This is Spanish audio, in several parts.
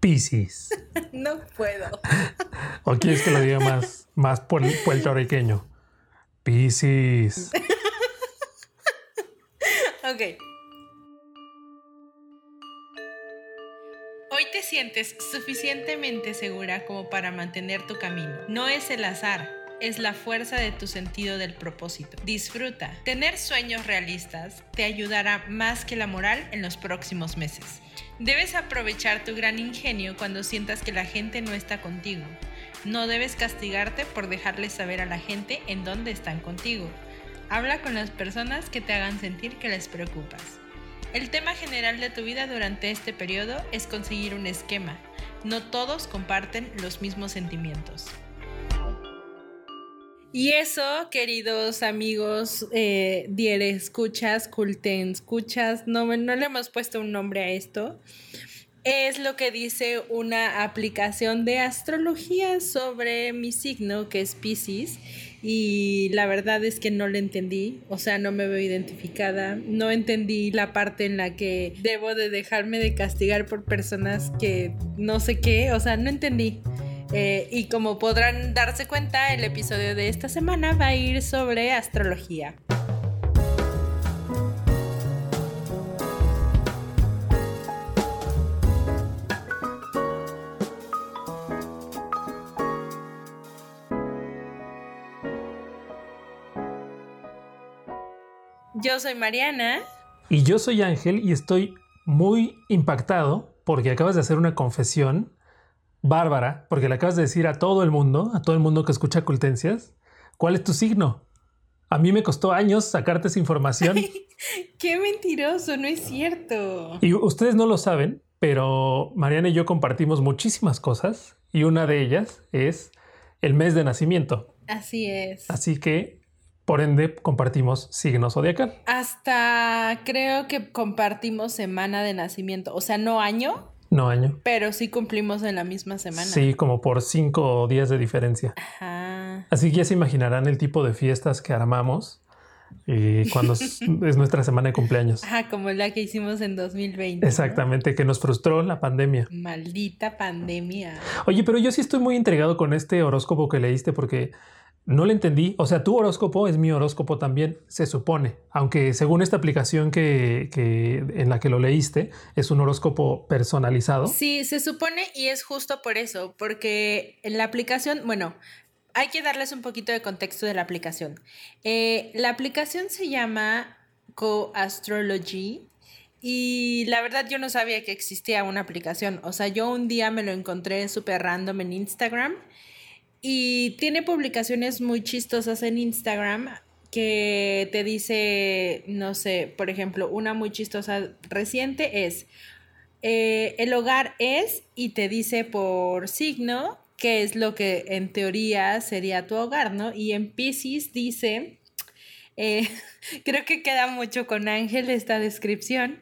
Piscis. no puedo. ¿O quieres que lo diga más, más puertorriqueño? Piscis. ok. Hoy te sientes suficientemente segura como para mantener tu camino. No es el azar, es la fuerza de tu sentido del propósito. Disfruta. Tener sueños realistas te ayudará más que la moral en los próximos meses. Debes aprovechar tu gran ingenio cuando sientas que la gente no está contigo. No debes castigarte por dejarles saber a la gente en dónde están contigo. Habla con las personas que te hagan sentir que les preocupas. El tema general de tu vida durante este periodo es conseguir un esquema. No todos comparten los mismos sentimientos. Y eso, queridos amigos, eh, diere escuchas, culten escuchas, no, no le hemos puesto un nombre a esto. Es lo que dice una aplicación de astrología sobre mi signo, que es Pisces. Y la verdad es que no le entendí, o sea, no me veo identificada, no entendí la parte en la que debo de dejarme de castigar por personas que no sé qué, o sea, no entendí. Eh, y como podrán darse cuenta, el episodio de esta semana va a ir sobre astrología. Yo soy Mariana. Y yo soy Ángel y estoy muy impactado porque acabas de hacer una confesión bárbara, porque le acabas de decir a todo el mundo, a todo el mundo que escucha Cultencias, cuál es tu signo. A mí me costó años sacarte esa información. ¡Qué mentiroso! No es cierto. Y ustedes no lo saben, pero Mariana y yo compartimos muchísimas cosas y una de ellas es el mes de nacimiento. Así es. Así que, por ende, compartimos signo zodiacal. Hasta creo que compartimos semana de nacimiento, o sea, no año, no año. Pero sí cumplimos en la misma semana. Sí, como por cinco días de diferencia. Ajá. Así que ya se imaginarán el tipo de fiestas que armamos y cuando es, nuestra semana de cumpleaños. Ajá, como la que hicimos en 2020. Exactamente, que nos frustró la pandemia. Maldita pandemia. Oye, pero yo sí estoy muy intrigado con este horóscopo que leíste porque no le entendí. O sea, tu horóscopo es mi horóscopo también, se supone. Aunque según esta aplicación que, en la que lo leíste, es un horóscopo personalizado. Sí, se supone y es justo por eso, porque en la aplicación, bueno, hay que darles un poquito de contexto de la aplicación. Eh, la aplicación se llama Co-Astrology. Y la verdad yo no sabía que existía una aplicación. O sea, yo un día me lo encontré súper random en Instagram y tiene publicaciones muy chistosas en Instagram que te dice, no sé, por ejemplo, una muy chistosa reciente es, eh, el hogar es y te dice por signo qué es lo que en teoría sería tu hogar, ¿no? Y en Pisces dice, eh, creo que queda mucho con Ángel esta descripción,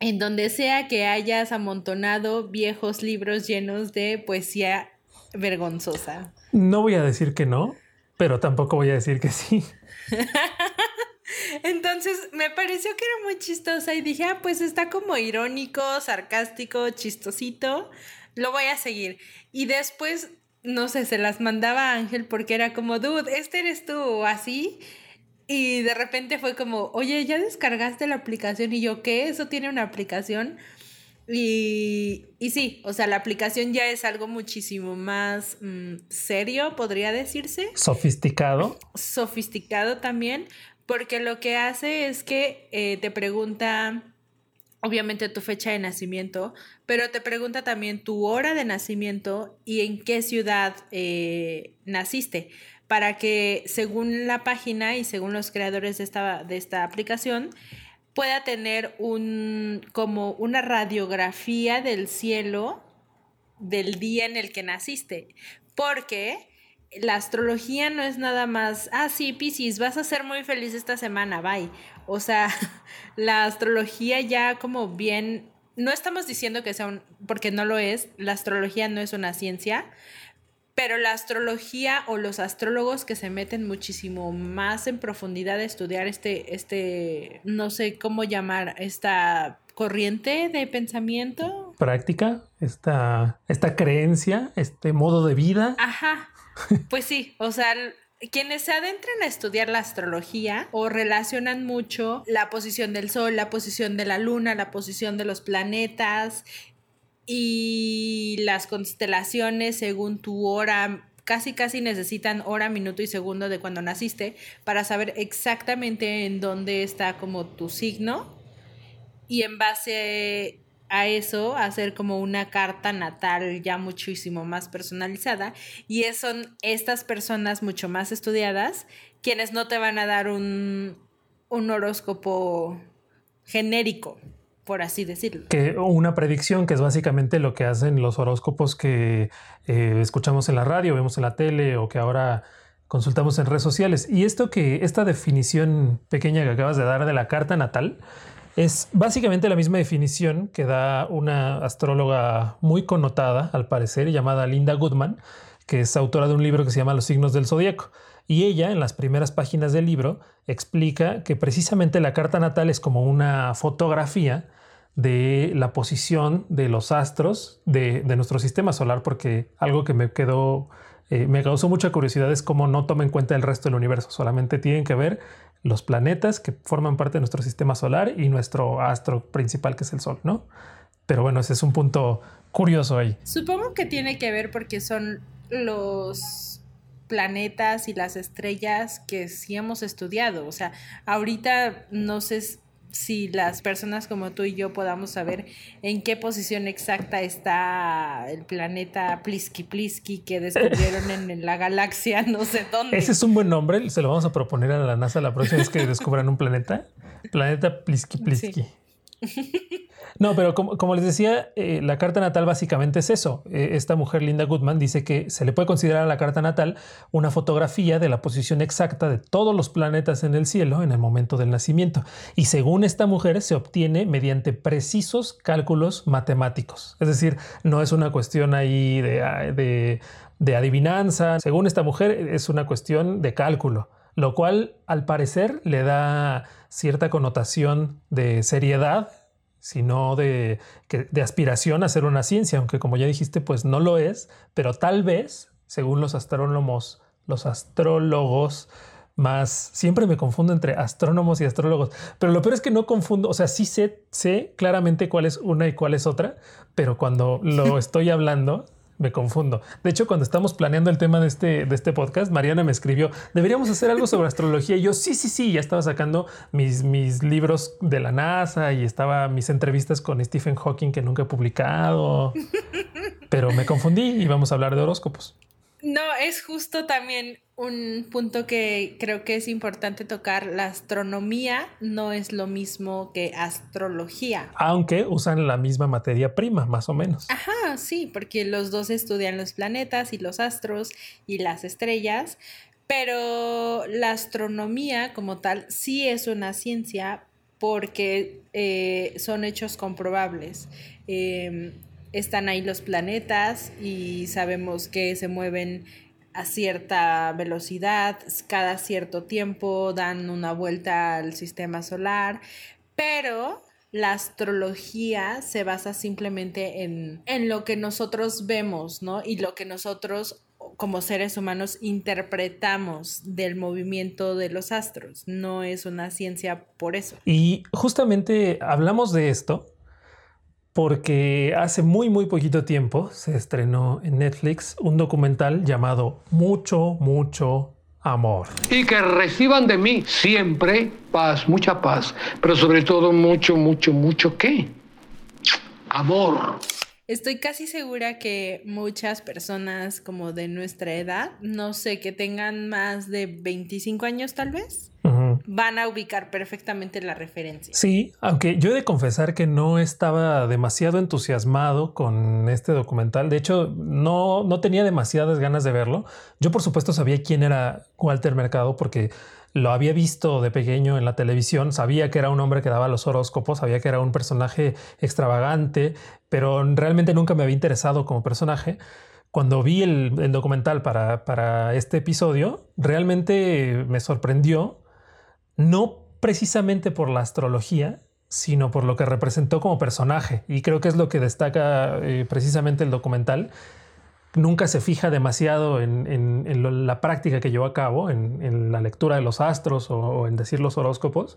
en donde sea que hayas amontonado viejos libros llenos de poesía vergonzosa. No voy a decir que no, pero tampoco voy a decir que sí. Entonces me pareció que era muy chistosa y dije, ah, pues está como irónico, sarcástico, chistosito, lo voy a seguir. Y después, no sé, se las mandaba a Ángel porque era como, dude, este eres tú, o así. Y de repente fue como, oye, ¿ya descargaste la aplicación? Y yo, ¿qué? ¿Eso tiene una aplicación? Y, y, sí, o sea, la aplicación ya es algo muchísimo más mm, serio, podría decirse. Sofisticado. Sofisticado también, porque lo que hace es que eh, te pregunta, obviamente, tu fecha de nacimiento, pero te pregunta también tu hora de nacimiento y en qué ciudad eh, naciste, para que según la página y según los creadores de esta, de esta aplicación, pueda tener un, como una radiografía del cielo del día en el que naciste. Porque la astrología no es nada más, ah, sí, Piscis, vas a ser muy feliz esta semana, bye. O sea, la astrología ya como bien, no estamos diciendo que sea un, porque no lo es, la astrología no es una ciencia, pero la astrología o los astrólogos que se meten muchísimo más en profundidad a estudiar este, este, no sé cómo llamar, esta corriente de pensamiento. Práctica, esta, esta creencia, este modo de vida. Ajá. Pues sí, o sea, quienes se adentran a estudiar la astrología o relacionan mucho la posición del sol, la posición de la luna, la posición de los planetas y las constelaciones según tu hora, casi casi necesitan hora, minuto y segundo de cuando naciste para saber exactamente en dónde está como tu signo y en base a eso hacer como una carta natal ya muchísimo más personalizada y son estas personas mucho más estudiadas quienes no te van a dar un, un horóscopo genérico por así decirlo. Que una predicción que es básicamente lo que hacen los horóscopos que eh, escuchamos en la radio, vemos en la tele o que ahora consultamos en redes sociales. Y esto que esta definición pequeña que acabas de dar de la carta natal es básicamente la misma definición que da una astróloga muy connotada, al parecer, llamada Linda Goodman, que es autora de un libro que se llama Los signos del zodiaco. Y ella, en las primeras páginas del libro, explica que precisamente la carta natal es como una fotografía de la posición de los astros de, nuestro sistema solar, porque algo que me quedó, eh, me causó mucha curiosidad es cómo no toma en cuenta el resto del universo, solamente tienen que ver los planetas que forman parte de nuestro sistema solar y nuestro astro principal que es el Sol, ¿no? Pero bueno, ese es un punto curioso ahí. Supongo que tiene que ver porque son los planetas y las estrellas que sí hemos estudiado. O sea, ahorita no sé si las personas como tú y yo podamos saber en qué posición exacta está el planeta Plisky Plisky que descubrieron en la galaxia, no sé dónde. Ese es un buen nombre, se lo vamos a proponer a la NASA la próxima vez que descubran un planeta. Planeta Plisky Plisky. No, pero como, les decía, eh, la carta natal básicamente es eso. Eh, esta mujer, Linda Goodman, dice que se le puede considerar a la carta natal una fotografía de la posición exacta de todos los planetas en el cielo en el momento del nacimiento. Y según esta mujer, se obtiene mediante precisos cálculos matemáticos. Es decir, no es una cuestión ahí de, de adivinanza. Según esta mujer, es una cuestión de cálculo lo cual al parecer le da cierta connotación de seriedad sino de, de aspiración a ser una ciencia, aunque como ya dijiste, pues no lo es, pero tal vez, según los astrónomos, los astrólogos, más siempre me confundo entre astrónomos y astrólogos, pero lo peor es que no confundo, o sea, sí sé, sé claramente cuál es una y cuál es otra, pero cuando lo estoy hablando, me confundo. De hecho, cuando estamos planeando el tema de este, de este podcast, Mariana me escribió, deberíamos hacer algo sobre astrología. Y yo, sí, sí, sí, ya estaba sacando mis, mis libros de la NASA y estaba mis entrevistas con Stephen Hawking que nunca he publicado. Pero me confundí y vamos a hablar de horóscopos. No, es justo también un punto que creo que es importante tocar. La astronomía no es lo mismo que astrología. Aunque usan la misma materia prima, más o menos. Ajá, sí, porque los dos estudian los planetas y los astros y las estrellas. Pero la astronomía como tal sí es una ciencia porque eh, son hechos comprobables. Em, están ahí los planetas y sabemos que se mueven a cierta velocidad, cada cierto tiempo dan una vuelta al sistema solar, pero la astrología se basa simplemente en, en lo que nosotros vemos, ¿no? Y lo que nosotros como seres humanos interpretamos del movimiento de los astros. No es una ciencia por eso. Y justamente hablamos de esto porque hace muy muy poquito tiempo se estrenó en Netflix un documental llamado Mucho, mucho amor. Y que reciban de mí siempre paz, mucha paz, pero sobre todo mucho, mucho, mucho qué? Amor. Estoy casi segura que muchas personas como de nuestra edad, no sé, que tengan más de 25 años tal vez, van a ubicar perfectamente la referencia. Sí, aunque yo he de confesar que no estaba demasiado entusiasmado con este documental. De hecho, no, no tenía demasiadas ganas de verlo. Yo, por supuesto, sabía quién era Walter Mercado porque lo había visto de pequeño en la televisión, sabía que era un hombre que daba los horóscopos, sabía que era un personaje extravagante, pero realmente nunca me había interesado como personaje. cuando vi el, documental para, para, este episodio, realmente me sorprendió, no precisamente por la astrología, sino por lo que representó como personaje. Y creo que es lo que destaca eh, precisamente el documental. Nunca se fija demasiado en, la práctica que llevó a cabo, en, la lectura de los astros o en decir los horóscopos,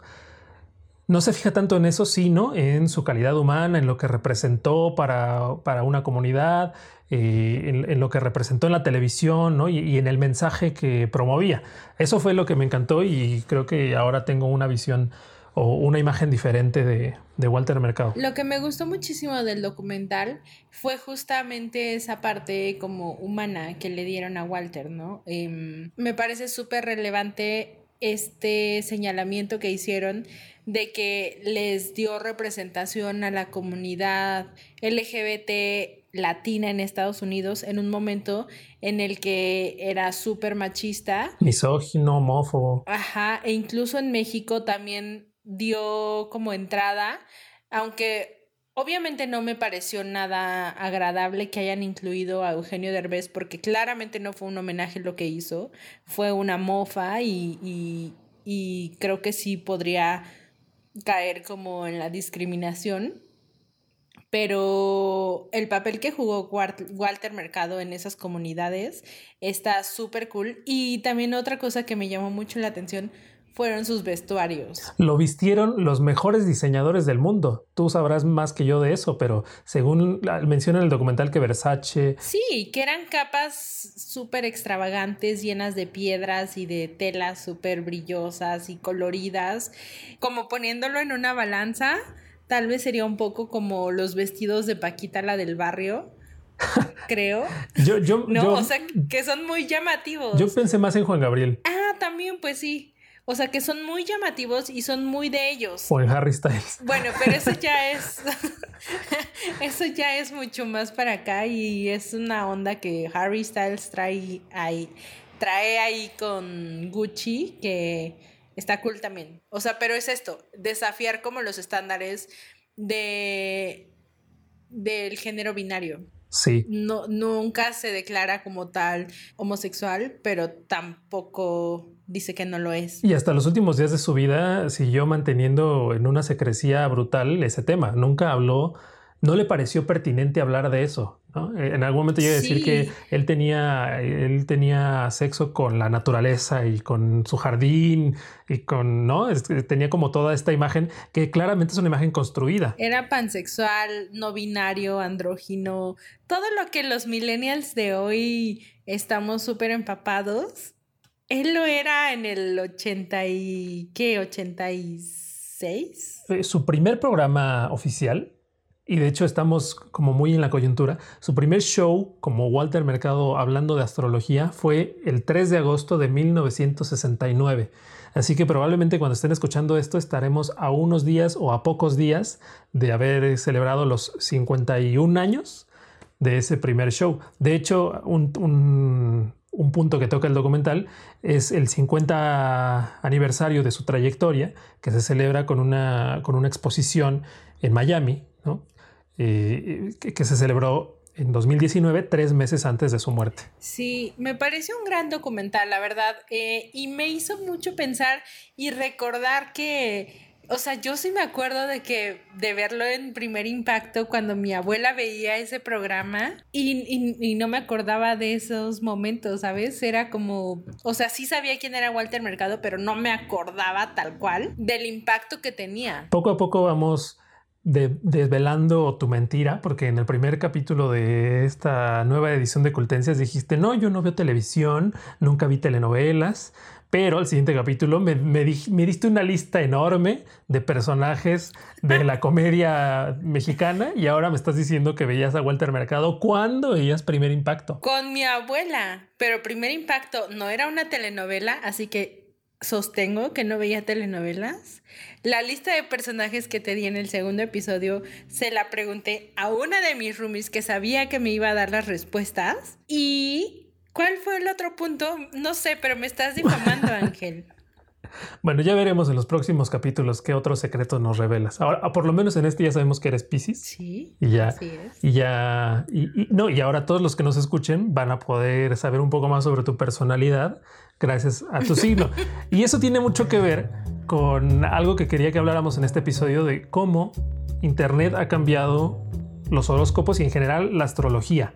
no se fija tanto en eso, sino en su calidad humana, en lo que representó para, para una comunidad, eh, en, lo que representó en la televisión y, en el mensaje que promovía. Eso fue lo que me encantó y creo que ahora tengo una visión o una imagen diferente de, Walter Mercado. Lo que me gustó muchísimo del documental fue justamente esa parte como humana que le dieron a Walter, ¿no? Em, me parece súper relevante este señalamiento que hicieron de que les dio representación a la comunidad LGBT latina en Estados Unidos en un momento en el que era súper machista. Misógino, homófobo. Ajá, e incluso en México también dio como entrada, aunque obviamente no me pareció nada agradable que hayan incluido a Eugenio Derbez porque claramente no fue un homenaje lo que hizo, fue una mofa y, y creo que sí podría caer como en la discriminación, pero el papel que jugó Walter Mercado en esas comunidades está súper cool. Y también otra cosa que me llamó mucho la atención fueron sus vestuarios. Lo vistieron los mejores diseñadores del mundo. Tú sabrás más que yo de eso, pero según menciona en el documental que Versace... Sí, que eran capas súper extravagantes, llenas de piedras y de telas súper brillosas y coloridas. Como poniéndolo en una balanza, tal vez sería un poco como los vestidos de Paquita, la del barrio. creo. yo, yo, no, o sea, que son muy llamativos. Yo pensé más en Juan Gabriel. Ah, también, pues sí. O sea, que son muy llamativos y son muy de ellos. O en Harry Styles. Bueno, pero eso ya es. eso ya es mucho más para acá y es una onda que Harry Styles trae ahí, trae ahí con Gucci que está cool también. O sea, pero es esto: desafiar como los estándares de del género binario. Sí. No, nunca se declara como tal homosexual, pero tampoco dice que no lo es. Y hasta los últimos días de su vida siguió manteniendo en una secrecía brutal ese tema. Nunca habló, no le pareció pertinente hablar de eso. En algún momento yo a decir que él tenía, él tenía sexo con la naturaleza y con su jardín y con, ¿no? Tenía como toda esta imagen que claramente es una imagen construida. Era pansexual, no binario, andrógino, todo lo que los millennials de hoy estamos súper empapados él lo era en el 80 y... ¿Qué? ¿86? Su primer programa oficial, y de hecho estamos como muy en la coyuntura, su primer show como Walter Mercado hablando de astrología fue el 3 de agosto de 1969. Así que probablemente cuando estén escuchando esto estaremos a unos días o a pocos días de haber celebrado los 51 años de ese primer show. De hecho, un un punto que toca el documental es el 50 aniversario de su trayectoria, que se celebra con una, con una exposición en Miami, eh, que, se celebró en 2019, tres meses antes de su muerte. Sí, me pareció un gran documental, la verdad, eh, y me hizo mucho pensar y recordar que o sea, yo sí me acuerdo de que de verlo en primer impacto cuando mi abuela veía ese programa y, no me acordaba de esos momentos, ¿sabes? Era como, o sea, sí sabía quién era Walter Mercado, pero no me acordaba tal cual del impacto que tenía. Poco a poco vamos desvelando tu mentira, porque en el primer capítulo de esta nueva edición de Cultencias dijiste, no, yo no veo televisión, nunca vi telenovelas, pero al siguiente capítulo me, me, diste una lista enorme de personajes de la comedia mexicana y ahora me estás diciendo que veías a Walter Mercado. ¿Cuándo veías Primer Impacto? Con mi abuela, pero Primer Impacto no era una telenovela, así que sostengo que no veía telenovelas. La lista de personajes que te di en el segundo episodio se la pregunté a una de mis roomies que sabía que me iba a dar las respuestas y ¿Cuál fue el otro punto? No sé, pero me estás difamando, Ángel. Bueno, ya veremos en los próximos capítulos qué otros secretos nos revelas. Ahora, por lo menos en este ya sabemos que eres Pisces. Sí. Y ya, así es. y ya, y, y- no, y ahora todos los que nos escuchen van a poder saber un poco más sobre tu personalidad gracias a tu signo. y eso tiene mucho que ver con algo que quería que habláramos en este episodio de cómo Internet ha cambiado los horóscopos y en general la astrología.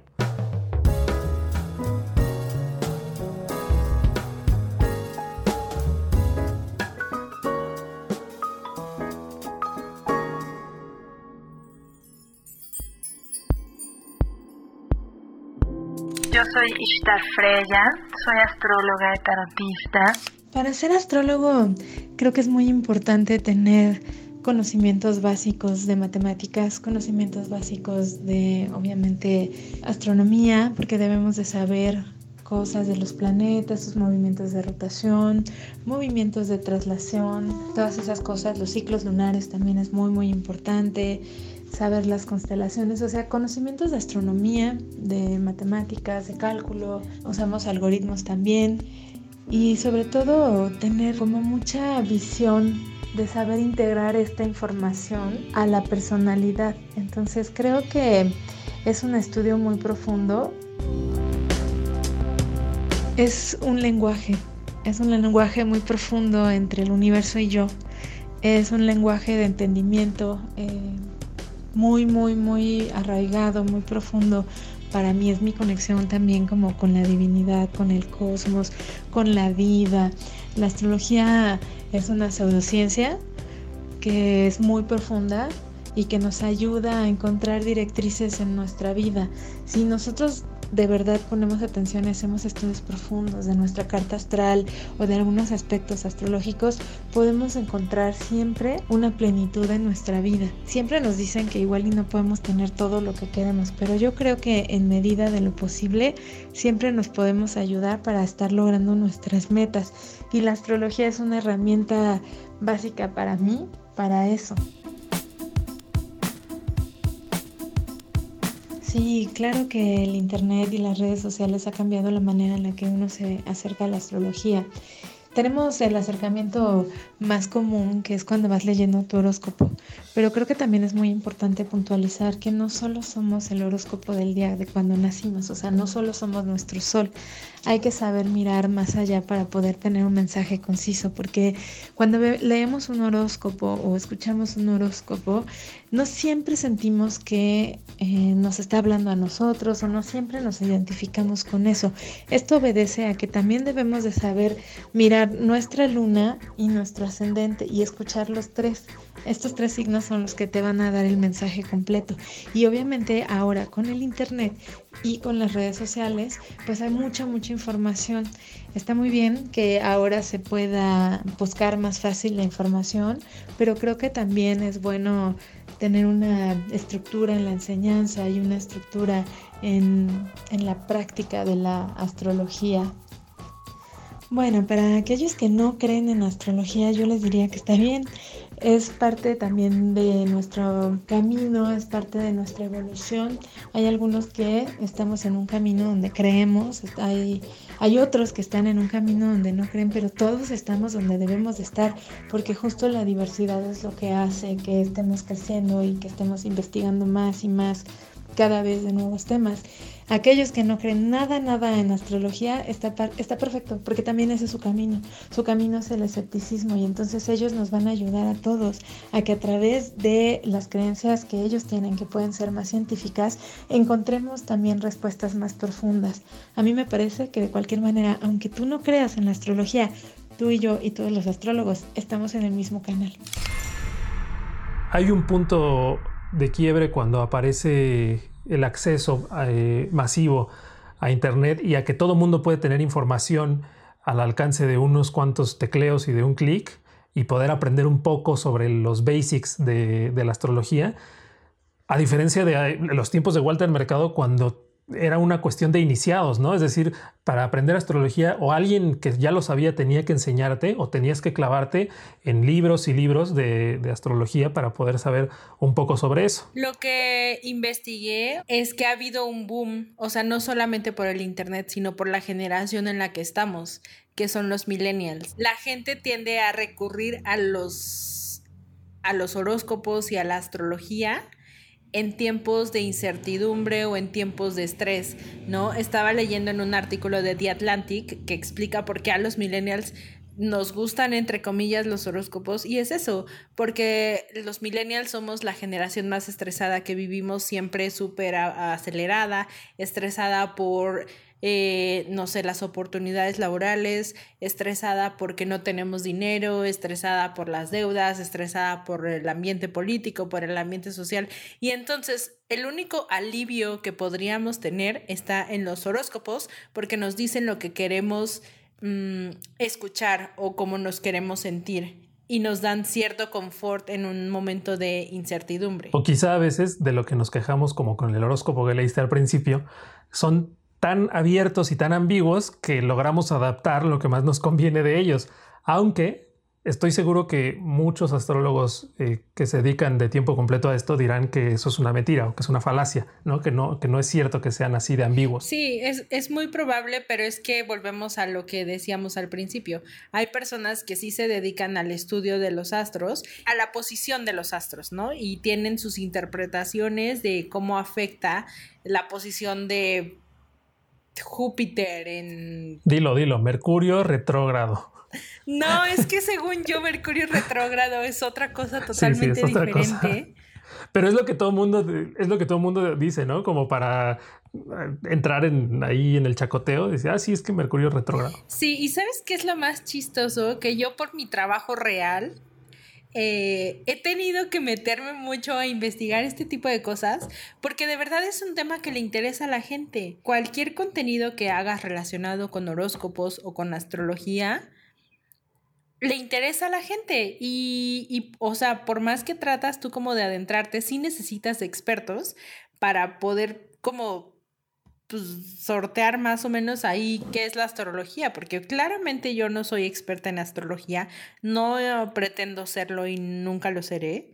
Soy Ishtar Freya, soy astróloga y tarotista. Para ser astrólogo creo que es muy importante tener conocimientos básicos de matemáticas, conocimientos básicos de obviamente astronomía, porque debemos de saber cosas de los planetas, sus movimientos de rotación, movimientos de traslación, todas esas cosas, los ciclos lunares también es muy muy importante, saber las constelaciones, o sea, conocimientos de astronomía, de matemáticas, de cálculo, usamos algoritmos también y sobre todo tener como mucha visión de saber integrar esta información a la personalidad. Entonces creo que es un estudio muy profundo. Es un lenguaje, es un lenguaje muy profundo entre el universo y yo. Es un lenguaje de entendimiento eh, muy, muy, muy arraigado, muy profundo. Para mí es mi conexión también como con la divinidad, con el cosmos, con la vida. La astrología es una pseudociencia que es muy profunda y que nos ayuda a encontrar directrices en nuestra vida. Si nosotros de verdad ponemos atención y hacemos estudios profundos de nuestra carta astral o de algunos aspectos astrológicos, podemos encontrar siempre una plenitud en nuestra vida. Siempre nos dicen que igual y no podemos tener todo lo que queremos, pero yo creo que en medida de lo posible siempre nos podemos ayudar para estar logrando nuestras metas. Y la astrología es una herramienta básica para mí, para eso. Sí, claro que el Internet y las redes sociales ha cambiado la manera en la que uno se acerca a la astrología. Tenemos el acercamiento más común, que es cuando vas leyendo tu horóscopo, pero creo que también es muy importante puntualizar que no solo somos el horóscopo del día de cuando nacimos, o sea, no solo somos nuestro sol, hay que saber mirar más allá para poder tener un mensaje conciso, porque cuando leemos un horóscopo o escuchamos un horóscopo, no siempre sentimos que eh, nos está hablando a nosotros o no siempre nos identificamos con eso. Esto obedece a que también debemos de saber mirar nuestra luna y nuestro ascendente y escuchar los tres. Estos tres signos son los que te van a dar el mensaje completo. Y obviamente ahora con el internet y con las redes sociales, pues hay mucha, mucha información. Está muy bien que ahora se pueda buscar más fácil la información, pero creo que también es bueno tener una estructura en la enseñanza y una estructura en, en la práctica de la astrología. Bueno, para aquellos que no creen en astrología, yo les diría que está bien. Es parte también de nuestro camino, es parte de nuestra evolución. Hay algunos que estamos en un camino donde creemos, hay, hay otros que están en un camino donde no creen, pero todos estamos donde debemos de estar, porque justo la diversidad es lo que hace que estemos creciendo y que estemos investigando más y más cada vez de nuevos temas. Aquellos que no creen nada, nada en astrología, está, está perfecto, porque también ese es su camino. Su camino es el escepticismo y entonces ellos nos van a ayudar a todos a que a través de las creencias que ellos tienen, que pueden ser más científicas, encontremos también respuestas más profundas. A mí me parece que de cualquier manera, aunque tú no creas en la astrología, tú y yo y todos los astrólogos estamos en el mismo canal. Hay un punto de quiebre cuando aparece el acceso eh, masivo a Internet y a que todo mundo puede tener información al alcance de unos cuantos tecleos y de un clic y poder aprender un poco sobre los basics de, de, la astrología, a diferencia de los tiempos de Walter Mercado cuando era una cuestión de iniciados, ¿no? Es decir, para aprender astrología o alguien que ya lo sabía tenía que enseñarte o tenías que clavarte en libros y libros de, astrología para poder saber un poco sobre eso. Lo que investigué es que ha habido un boom, o sea, no solamente por el Internet, sino por la generación en la que estamos, que son los millennials. La gente tiende a recurrir a los, a los horóscopos y a la astrología en tiempos de incertidumbre o en tiempos de estrés, ¿no? Estaba leyendo en un artículo de The Atlantic que explica por qué a los millennials nos gustan, entre comillas, los horóscopos y es eso, porque los millennials somos la generación más estresada que vivimos siempre súper acelerada, estresada por eh, no sé, las oportunidades laborales, estresada porque no tenemos dinero, estresada por las deudas, estresada por el ambiente político, por el ambiente social. Y entonces el único alivio que podríamos tener está en los horóscopos porque nos dicen lo que queremos mm, escuchar o cómo nos queremos sentir y nos dan cierto confort en un momento de incertidumbre. O quizá a veces de lo que nos quejamos como con el horóscopo que leíste al principio, son tan abiertos y tan ambiguos que logramos adaptar lo que más nos conviene de ellos. Aunque estoy seguro que muchos astrólogos eh, que se dedican de tiempo completo a esto dirán que eso es una mentira o que es una falacia, ¿no? Que, no, que no es cierto que sean así de ambiguos. Sí, es, es muy probable, pero es que volvemos a lo que decíamos al principio. Hay personas que sí se dedican al estudio de los astros, a la posición de los astros, ¿no? Y tienen sus interpretaciones de cómo afecta la posición de Júpiter en... Dilo, dilo, Mercurio retrógrado. No, es que según yo Mercurio retrógrado es otra cosa totalmente diferente. Pero es lo que todo mundo es lo que todo mundo dice, ¿no? Como para eh, entrar en, ahí en el chacoteo, dice, ah, sí, es que Mercurio retrógrado. Sí, y ¿sabes qué es lo más chistoso? Que yo por mi trabajo real eh, he tenido que meterme mucho a investigar este tipo de cosas porque de verdad es un tema que le interesa a la gente. Cualquier contenido que hagas relacionado con horóscopos o con astrología, le interesa a la gente y, y, o sea, por más que tratas tú como de adentrarte, sí necesitas expertos para poder como pues, sortear más o menos ahí qué es la astrología, porque claramente yo no soy experta en astrología, no pretendo serlo y nunca lo seré,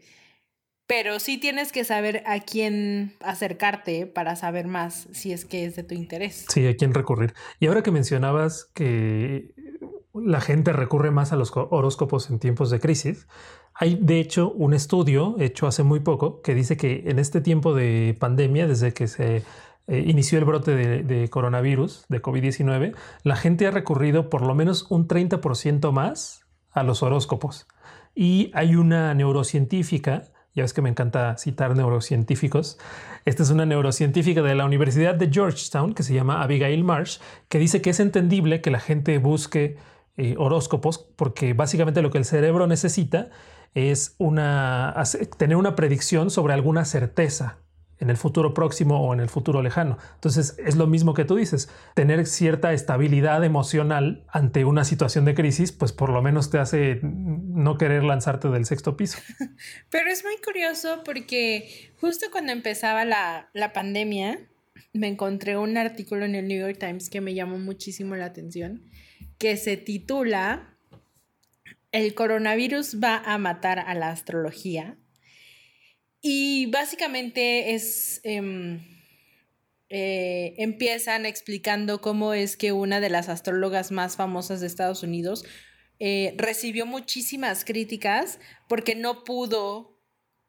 pero sí tienes que saber a quién acercarte para saber más si es que es de tu interés. Sí, a quién recurrir. Y ahora que mencionabas que la gente recurre más a los horóscopos en tiempos de crisis, hay de hecho un estudio hecho hace muy poco que dice que en este tiempo de pandemia, desde que se eh, inició el brote de, coronavirus, de COVID-19, la gente ha recurrido por lo menos un 30% más a los horóscopos. Y hay una neurocientífica, ya ves que me encanta citar neurocientíficos, esta es una neurocientífica de la Universidad de Georgetown que se llama Abigail Marsh, que dice que es entendible que la gente busque eh, horóscopos porque básicamente lo que el cerebro necesita es una, tener una predicción sobre alguna certeza en el futuro próximo o en el futuro lejano. Entonces es lo mismo que tú dices, tener cierta estabilidad emocional ante una situación de crisis, pues por lo menos te hace no querer lanzarte del sexto piso. Pero es muy curioso porque justo cuando empezaba la, la pandemia, me encontré un artículo en el New York Times que me llamó muchísimo la atención, que se titula El coronavirus va a matar a la astrología y básicamente es... Em, eh, empiezan explicando cómo es que una de las astrólogas más famosas de Estados Unidos eh, recibió muchísimas críticas porque no pudo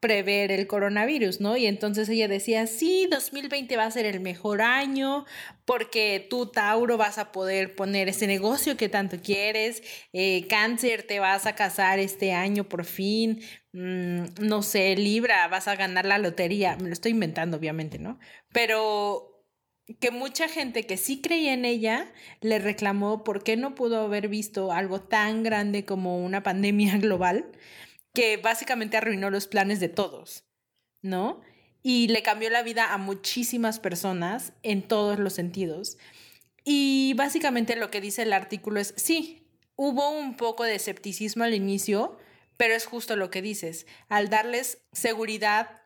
prever el coronavirus, ¿no? Y entonces ella decía, sí, 2020 va a ser el mejor año porque tú, Tauro, vas a poder poner ese negocio que tanto quieres, eh, cáncer, te vas a casar este año por fin, mm, no sé, Libra, vas a ganar la lotería, me lo estoy inventando, obviamente, ¿no? Pero que mucha gente que sí creía en ella le reclamó por qué no pudo haber visto algo tan grande como una pandemia global que básicamente arruinó los planes de todos, ¿no? Y le cambió la vida a muchísimas personas en todos los sentidos. Y básicamente lo que dice el artículo es, sí, hubo un poco de escepticismo al inicio, pero es justo lo que dices. Al darles seguridad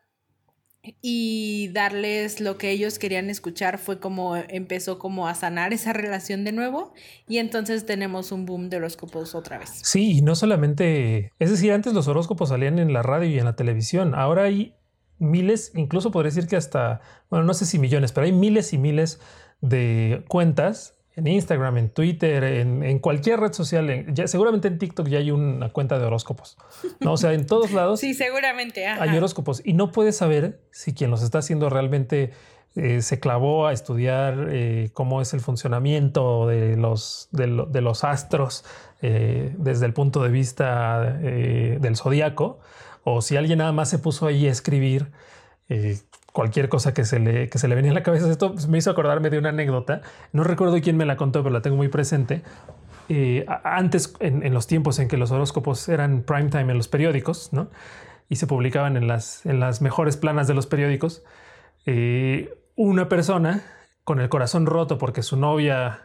y darles lo que ellos querían escuchar fue como empezó como a sanar esa relación de nuevo y entonces tenemos un boom de horóscopos otra vez. Sí, y no solamente, es decir, antes los horóscopos salían en la radio y en la televisión, ahora hay miles, incluso podría decir que hasta, bueno, no sé si millones, pero hay miles y miles de cuentas en Instagram, en Twitter, en, cualquier red social, ya, seguramente en TikTok ya hay una cuenta de horóscopos. ¿no? O sea, en todos lados. sí, seguramente. Hay horóscopos y no puedes saber si quien los está haciendo realmente eh, se clavó a estudiar eh, cómo es el funcionamiento de los, de, los astros eh, desde el punto de vista del zodiaco, o si alguien nada más se puso ahí a escribir cualquier cosa que se le, que se le venía a la cabeza. Esto pues, me hizo acordarme de una anécdota. No recuerdo quién me la contó, pero la tengo muy presente. Eh, antes, en, los tiempos en que los horóscopos eran prime time en los periódicos, ¿no? Y se publicaban en las, en las mejores planas de los periódicos, eh, una persona con el corazón roto porque su novia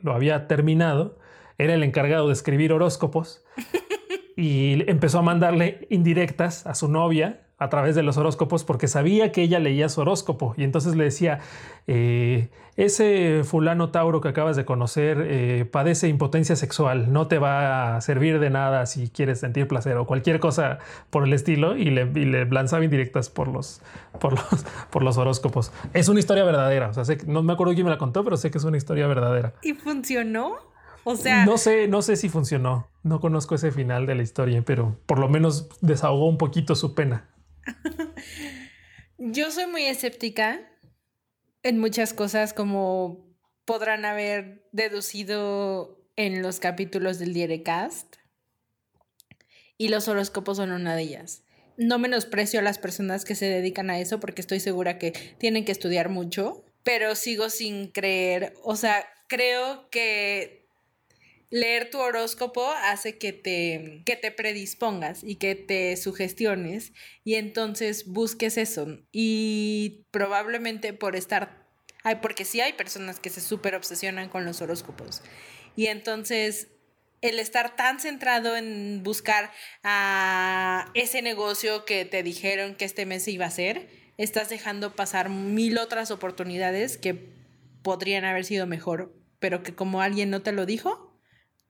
lo había terminado, era el encargado de escribir horóscopos y empezó a mandarle indirectas a su novia a través de los horóscopos porque sabía que ella leía su horóscopo y entonces le decía, eh, ese fulano Tauro que acabas de conocer eh, padece impotencia sexual, no te va a servir de nada si quieres sentir placer o cualquier cosa por el estilo y le, le lanzaba indirectas por los, por, los, por los horóscopos. Es una historia verdadera, o sea, no me acuerdo quién me la contó, pero sé que es una historia verdadera. ¿Y funcionó? O sea, no sé, no sé si funcionó. No conozco ese final de la historia, pero por lo menos desahogó un poquito su pena. Yo soy muy escéptica en muchas cosas como podrán haber deducido en los capítulos del Dierecast. Y los horóscopos son una de ellas. No menosprecio a las personas que se dedican a eso porque estoy segura que tienen que estudiar mucho, pero sigo sin creer, o sea, creo que leer tu horóscopo hace que te, que te predispongas y que te sugestiones y entonces busques eso. Y probablemente por estar, ay, porque sí hay personas que se súper obsesionan con los horóscopos. Y entonces el estar tan centrado en buscar a ese negocio que te dijeron que este mes iba a ser, estás dejando pasar mil otras oportunidades que podrían haber sido mejor, pero que como alguien no te lo dijo,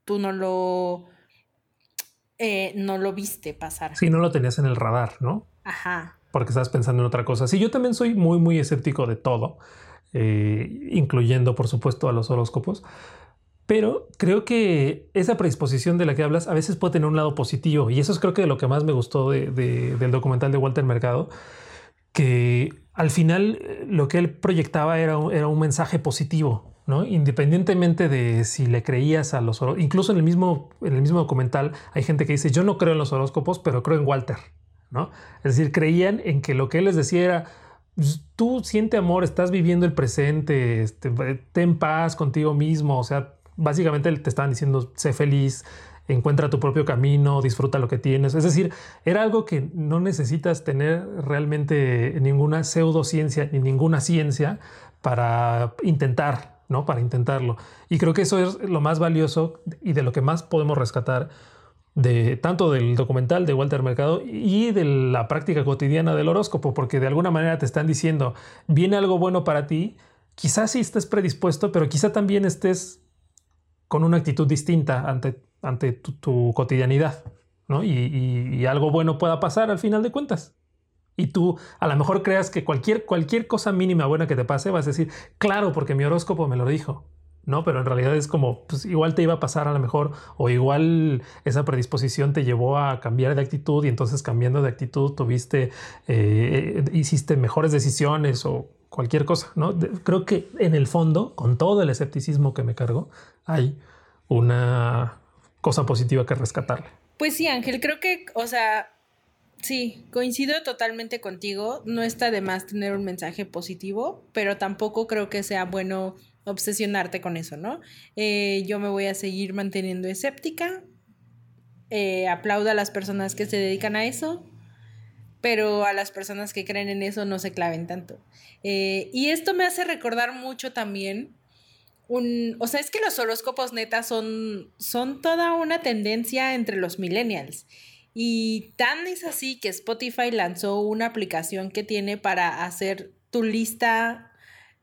tú no lo, eh, no lo viste pasar. Sí, no lo tenías en el radar, ¿no? Ajá. Porque estabas pensando en otra cosa. Sí, yo también soy muy, muy escéptico de todo, eh, incluyendo, por supuesto, a los horóscopos. Pero creo que esa predisposición de la que hablas a veces puede tener un lado positivo. Y eso es creo que de lo que más me gustó del documental de Walter Mercado, que al final eh, lo que él proyectaba era, era un mensaje positivo. ¿No? Independientemente de si le creías a los horóscopos, incluso en el mismo, en el mismo documental hay gente que dice, yo no creo en los horóscopos, pero creo en Walter, ¿no? Es decir, creían en que lo que él les decía era, pues, tú siente amor, estás viviendo el presente, este, ten paz contigo mismo, o sea, básicamente te estaban diciendo, sé feliz, encuentra tu propio camino, disfruta lo que tienes. Es decir, era algo que no necesitas tener realmente ninguna pseudociencia ni ninguna ciencia para intentar ¿no? Para intentarlo. Y creo que eso es lo más valioso y de lo que más podemos rescatar de tanto del documental de Walter Mercado y de la práctica cotidiana del horóscopo, porque de alguna manera te están diciendo, viene algo bueno para ti, quizás sí estés predispuesto, pero quizá también estés con una actitud distinta ante, ante tu, cotidianidad, ¿no? y algo bueno pueda pasar al final de cuentas y tú a lo mejor creas que cualquier, cualquier cosa mínima buena que te pase vas a decir, claro, porque mi horóscopo me lo dijo. No, pero en realidad es como, pues igual te iba a pasar a lo mejor, o igual esa predisposición te llevó a cambiar de actitud y entonces cambiando de actitud tuviste, eh, hiciste mejores decisiones o cualquier cosa, ¿no? creo que en el fondo, con todo el escepticismo que me cargo, hay una cosa positiva que rescatarle. Pues sí, Ángel, creo que, o sea, Sí, coincido totalmente contigo. No está de más tener un mensaje positivo, pero tampoco creo que sea bueno obsesionarte con eso, ¿no? Eh, yo me voy a seguir manteniendo escéptica. Eh, aplaudo a las personas que se dedican a eso, pero a las personas que creen en eso no se claven tanto. Eh, y esto me hace recordar mucho también un, o sea, es que los horóscopos netas son, son toda una tendencia entre los millennials. Y tan es así que Spotify lanzó una aplicación que tiene para hacer tu lista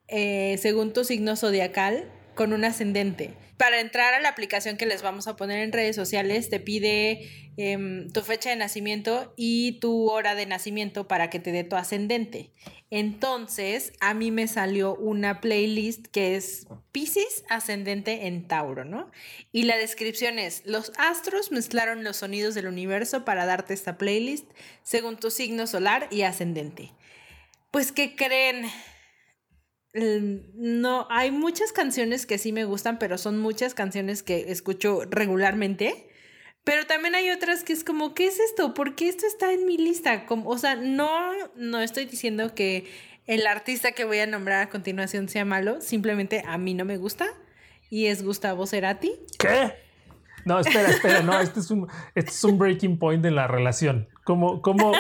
eh, según tu signo zodiacal con un ascendente. Para entrar a la aplicación que les vamos a poner en redes sociales, te pide em, tu fecha de nacimiento y tu hora de nacimiento para que te dé tu ascendente. Entonces, a mí me salió una playlist que es Pisces ascendente en Tauro, ¿no? Y la descripción es, los astros mezclaron los sonidos del universo para darte esta playlist según tu signo solar y ascendente. Pues, ¿qué creen? No, hay muchas canciones que sí me gustan, pero son muchas canciones que escucho regularmente. Pero también hay otras que es como, ¿qué es esto? ¿Por qué esto está en mi lista? Como, o sea, no, no estoy diciendo que el artista que voy a nombrar a continuación sea malo, simplemente a mí no me gusta y es Gustavo Cerati. ¿Qué? No, espera, espera, no, este es un, este es un breaking point de la relación. ¿Cómo, cómo,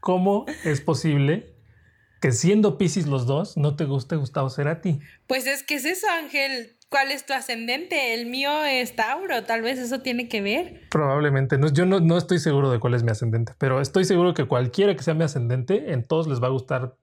cómo es posible que siendo Pisces los dos, no te guste Gustavo Cerati. Pues es que es eso, Ángel. ¿Cuál es tu ascendente? El mío es Tauro, tal vez eso tiene que ver. Probablemente. No, yo no, no estoy seguro de cuál es mi ascendente, pero estoy seguro que cualquiera que sea mi ascendente, en todos les va a gustar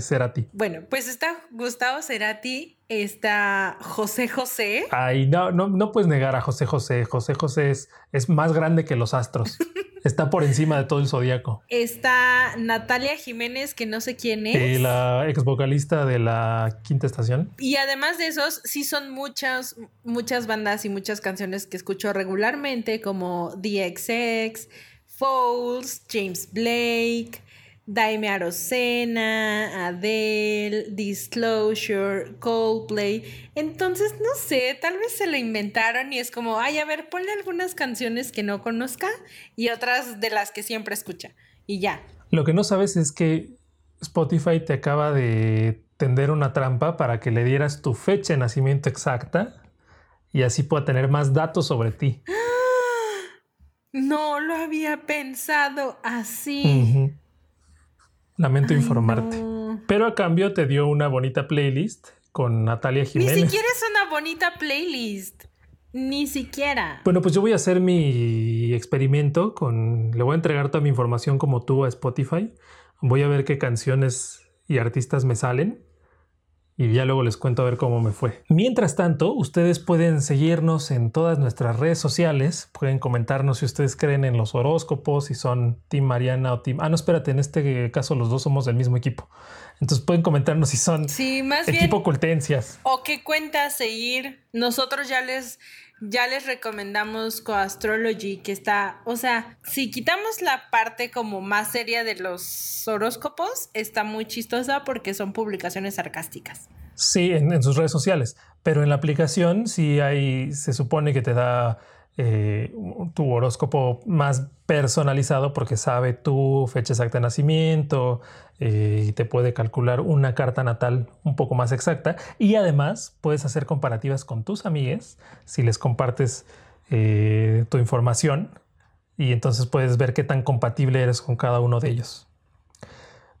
Cerati. Bueno, pues está Gustavo Cerati, está José José. Ay, no, no, no puedes negar a José José. José José es, es más grande que los astros. Está por encima de todo el zodiaco. Está Natalia Jiménez, que no sé quién es. la ex vocalista de la quinta estación. Y además de esos, sí son muchas, muchas bandas y muchas canciones que escucho regularmente, como DXX, Foles, James Blake. Daime Arocena, Adele, Disclosure, Coldplay. Entonces, no sé, tal vez se lo inventaron y es como, ay, a ver, ponle algunas canciones que no conozca y otras de las que siempre escucha. Y ya. Lo que no sabes es que Spotify te acaba de tender una trampa para que le dieras tu fecha de nacimiento exacta y así pueda tener más datos sobre ti. No lo había pensado así. Lamento informarte. Pero a cambio te dio una bonita playlist con Natalia Jiménez. Ni siquiera es una bonita playlist. Ni siquiera. Bueno, pues yo voy a hacer mi experimento con. Le voy a entregar toda mi información como tú a Spotify. Voy a ver qué canciones y artistas me salen y ya luego les cuento a ver cómo me fue. Mientras tanto, ustedes pueden seguirnos en todas nuestras redes sociales, pueden comentarnos si ustedes creen en los horóscopos, si son Team Mariana o Team... Ah, no, espérate, en este caso los dos somos del mismo equipo. Entonces pueden comentarnos si son sí, más equipo Cultencias. O qué cuenta seguir. Nosotros ya les ya les recomendamos Coastrology, que está, o sea, si quitamos la parte como más seria de los horóscopos, está muy chistosa porque son publicaciones sarcásticas. Sí, en, sus redes sociales, pero en la aplicación sí hay, se supone que te da eh, tu horóscopo más personalizado porque sabe tu fecha exacta de nacimiento eh, y te puede calcular una carta natal un poco más exacta y además puedes hacer comparativas con tus amigues si les compartes eh, tu información y entonces puedes ver qué tan compatible eres con cada uno de ellos.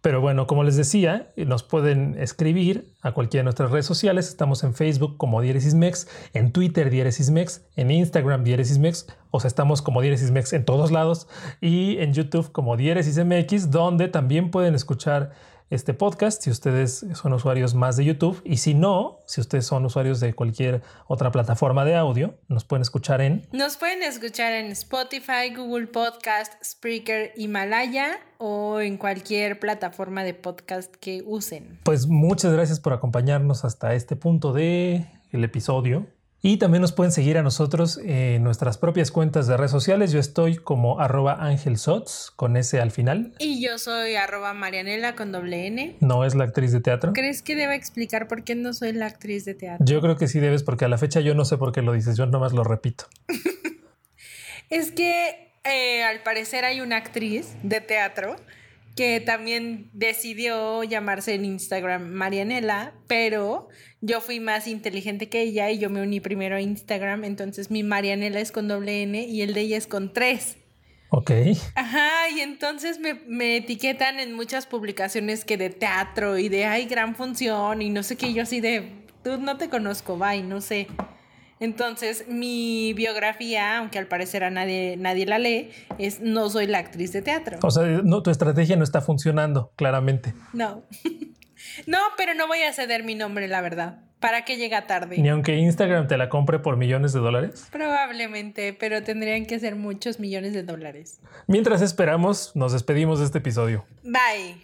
Pero bueno, como les decía, nos pueden escribir a cualquiera de nuestras redes sociales. Estamos en Facebook como Mex, en Twitter Mex, en Instagram Mex, o sea, estamos como Mex en todos lados, y en YouTube como MX, donde también pueden escuchar este podcast si ustedes son usuarios más de YouTube y si no, si ustedes son usuarios de cualquier otra plataforma de audio, nos pueden escuchar en... Nos pueden escuchar en Spotify, Google Podcast, Spreaker, Himalaya o en cualquier plataforma de podcast que usen. Pues muchas gracias por acompañarnos hasta este punto de el episodio. Y también nos pueden seguir a nosotros en nuestras propias cuentas de redes sociales. Yo estoy como arroba angelsots con S al final. Y yo soy arroba marianela con doble N. No es la actriz de teatro. ¿Crees que deba explicar por qué no soy la actriz de teatro? Yo creo que sí debes porque a la fecha yo no sé por qué lo dices. Yo nomás lo repito. es que eh, al parecer hay una actriz de teatro que también decidió llamarse en Instagram Marianela, pero yo fui más inteligente que ella y yo me uní primero a Instagram, entonces mi Marianela es con doble N y el de ella es con tres. Ok. Ajá, y entonces me, me etiquetan en muchas publicaciones que de teatro y de hay gran función y no sé qué, yo así de, tú no te conozco, bye, no sé. Entonces, mi biografía, aunque al parecer a nadie, nadie la lee, es no soy la actriz de teatro. O sea, no, tu estrategia no está funcionando, claramente. No. no, pero no voy a ceder mi nombre, la verdad. ¿Para que llega tarde? Ni aunque Instagram te la compre por millones de dólares. Probablemente, pero tendrían que ser muchos millones de dólares. Mientras esperamos, nos despedimos de este episodio. Bye.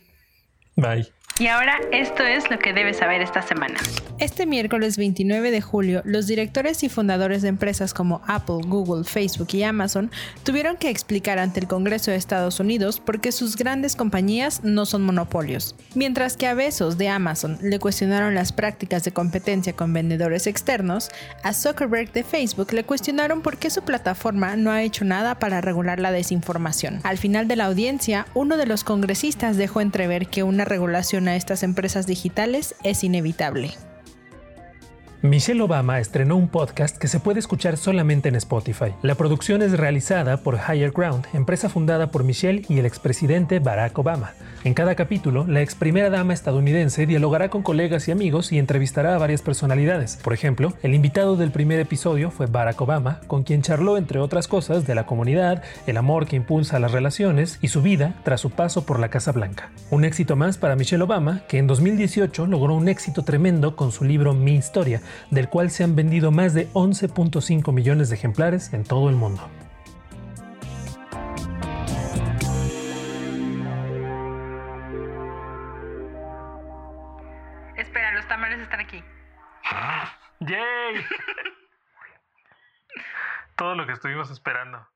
Bye. Y ahora esto es lo que debes saber esta semana. Este miércoles 29 de julio, los directores y fundadores de empresas como Apple, Google, Facebook y Amazon tuvieron que explicar ante el Congreso de Estados Unidos por qué sus grandes compañías no son monopolios. Mientras que a Besos de Amazon le cuestionaron las prácticas de competencia con vendedores externos, a Zuckerberg de Facebook le cuestionaron por qué su plataforma no ha hecho nada para regular la desinformación. Al final de la audiencia, uno de los congresistas dejó entrever que una regulación a estas empresas digitales es inevitable. Michelle Obama estrenó un podcast que se puede escuchar solamente en Spotify. La producción es realizada por Higher Ground, empresa fundada por Michelle y el expresidente Barack Obama. En cada capítulo, la ex primera dama estadounidense dialogará con colegas y amigos y entrevistará a varias personalidades. Por ejemplo, el invitado del primer episodio fue Barack Obama, con quien charló, entre otras cosas, de la comunidad, el amor que impulsa las relaciones y su vida tras su paso por la Casa Blanca. Un éxito más para Michelle Obama, que en 2018 logró un éxito tremendo con su libro Mi Historia, del cual se han vendido más de 11.5 millones de ejemplares en todo el mundo. Espera, los tamales están aquí. ¡Yay! Todo lo que estuvimos esperando.